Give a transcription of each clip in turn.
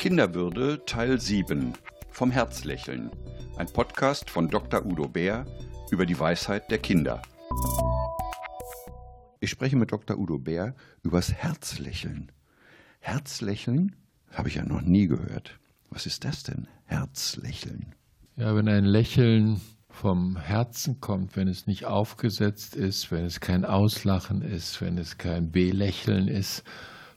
Kinderwürde Teil 7 vom Herzlächeln. Ein Podcast von Dr. Udo Bär über die Weisheit der Kinder. Ich spreche mit Dr. Udo Bär übers Herzlächeln. Herzlächeln habe ich ja noch nie gehört. Was ist das denn? Herzlächeln. Ja, wenn ein Lächeln vom Herzen kommt, wenn es nicht aufgesetzt ist, wenn es kein Auslachen ist, wenn es kein Belächeln ist,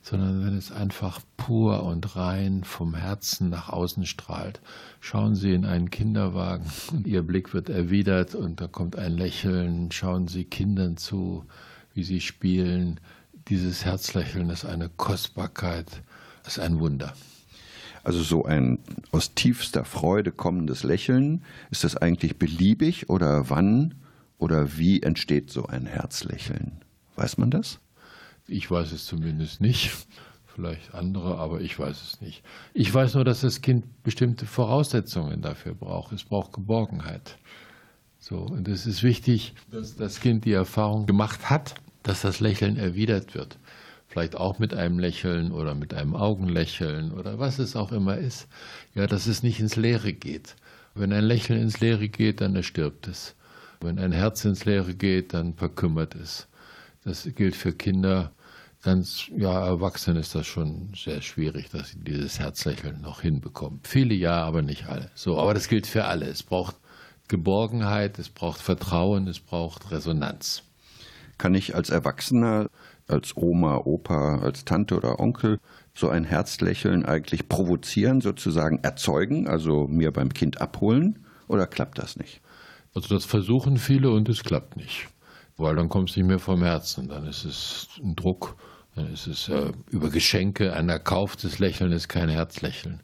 sondern wenn es einfach pur und rein vom Herzen nach außen strahlt. Schauen Sie in einen Kinderwagen und Ihr Blick wird erwidert und da kommt ein Lächeln. Schauen Sie Kindern zu, wie sie spielen. Dieses Herzlächeln ist eine Kostbarkeit, ist ein Wunder. Also so ein aus tiefster Freude kommendes Lächeln, ist das eigentlich beliebig oder wann oder wie entsteht so ein Herzlächeln? Weiß man das? Ich weiß es zumindest nicht. Vielleicht andere, aber ich weiß es nicht. Ich weiß nur, dass das Kind bestimmte Voraussetzungen dafür braucht. Es braucht Geborgenheit. So, und es ist wichtig, dass das Kind die Erfahrung gemacht hat, dass das Lächeln erwidert wird. Vielleicht auch mit einem Lächeln oder mit einem Augenlächeln oder was es auch immer ist. Ja, dass es nicht ins Leere geht. Wenn ein Lächeln ins Leere geht, dann erstirbt es. Wenn ein Herz ins Leere geht, dann verkümmert es. Das gilt für Kinder. Ganz, ja, Erwachsenen ist das schon sehr schwierig, dass sie dieses Herzlächeln noch hinbekommen. Viele ja, aber nicht alle. So, aber das gilt für alle. Es braucht Geborgenheit, es braucht Vertrauen, es braucht Resonanz. Kann ich als Erwachsener, als Oma, Opa, als Tante oder Onkel so ein Herzlächeln eigentlich provozieren, sozusagen erzeugen, also mir beim Kind abholen? Oder klappt das nicht? Also das versuchen viele und es klappt nicht weil dann kommt es nicht mehr vom Herzen. Dann ist es ein Druck, dann ist es äh, über Geschenke, ein erkauftes Lächeln ist kein Herzlächeln.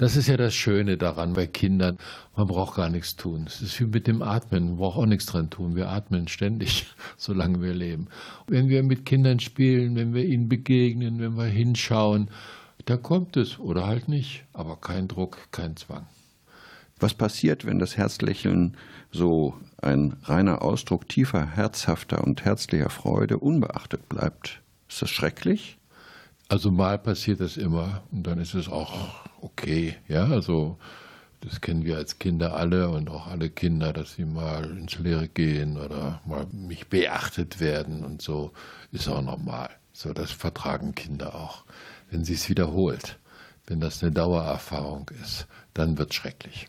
Das ist ja das Schöne daran bei Kindern. Man braucht gar nichts tun. Es ist wie mit dem Atmen. Man braucht auch nichts dran tun. Wir atmen ständig, solange wir leben. Wenn wir mit Kindern spielen, wenn wir ihnen begegnen, wenn wir hinschauen, da kommt es oder halt nicht. Aber kein Druck, kein Zwang. Was passiert, wenn das Herzlächeln so ein reiner Ausdruck tiefer, herzhafter und herzlicher Freude unbeachtet bleibt? Ist das schrecklich? Also mal passiert das immer und dann ist es auch okay. Ja, also das kennen wir als Kinder alle und auch alle Kinder, dass sie mal ins Leere gehen oder mal nicht beachtet werden und so ist auch normal. So, das vertragen Kinder auch. Wenn sie es wiederholt, wenn das eine Dauererfahrung ist, dann wird es schrecklich.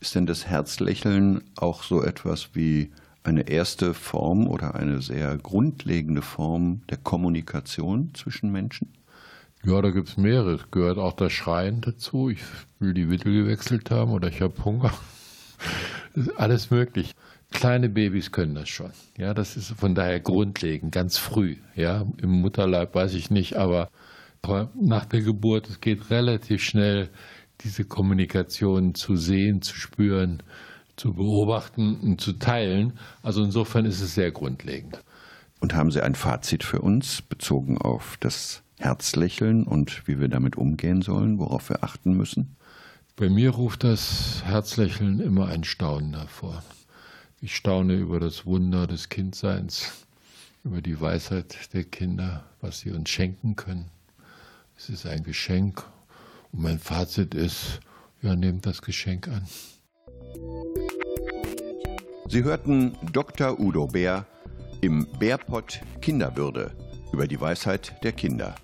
Ist denn das Herzlächeln auch so etwas wie eine erste Form oder eine sehr grundlegende Form der Kommunikation zwischen Menschen? Ja, da gibt es mehrere. Es gehört auch das Schreien dazu. Ich will die Wittel gewechselt haben oder ich habe Hunger. Ist alles möglich. Kleine Babys können das schon. Ja, das ist von daher grundlegend, ganz früh. Ja, im Mutterleib weiß ich nicht, aber nach der Geburt, es geht relativ schnell diese Kommunikation zu sehen, zu spüren, zu beobachten und zu teilen. Also insofern ist es sehr grundlegend. Und haben Sie ein Fazit für uns bezogen auf das Herzlächeln und wie wir damit umgehen sollen, worauf wir achten müssen? Bei mir ruft das Herzlächeln immer ein Staunen hervor. Ich staune über das Wunder des Kindseins, über die Weisheit der Kinder, was sie uns schenken können. Es ist ein Geschenk und mein Fazit ist, ja, nehmt das Geschenk an. Sie hörten Dr. Udo Bär im Bärpott Kinderwürde über die Weisheit der Kinder.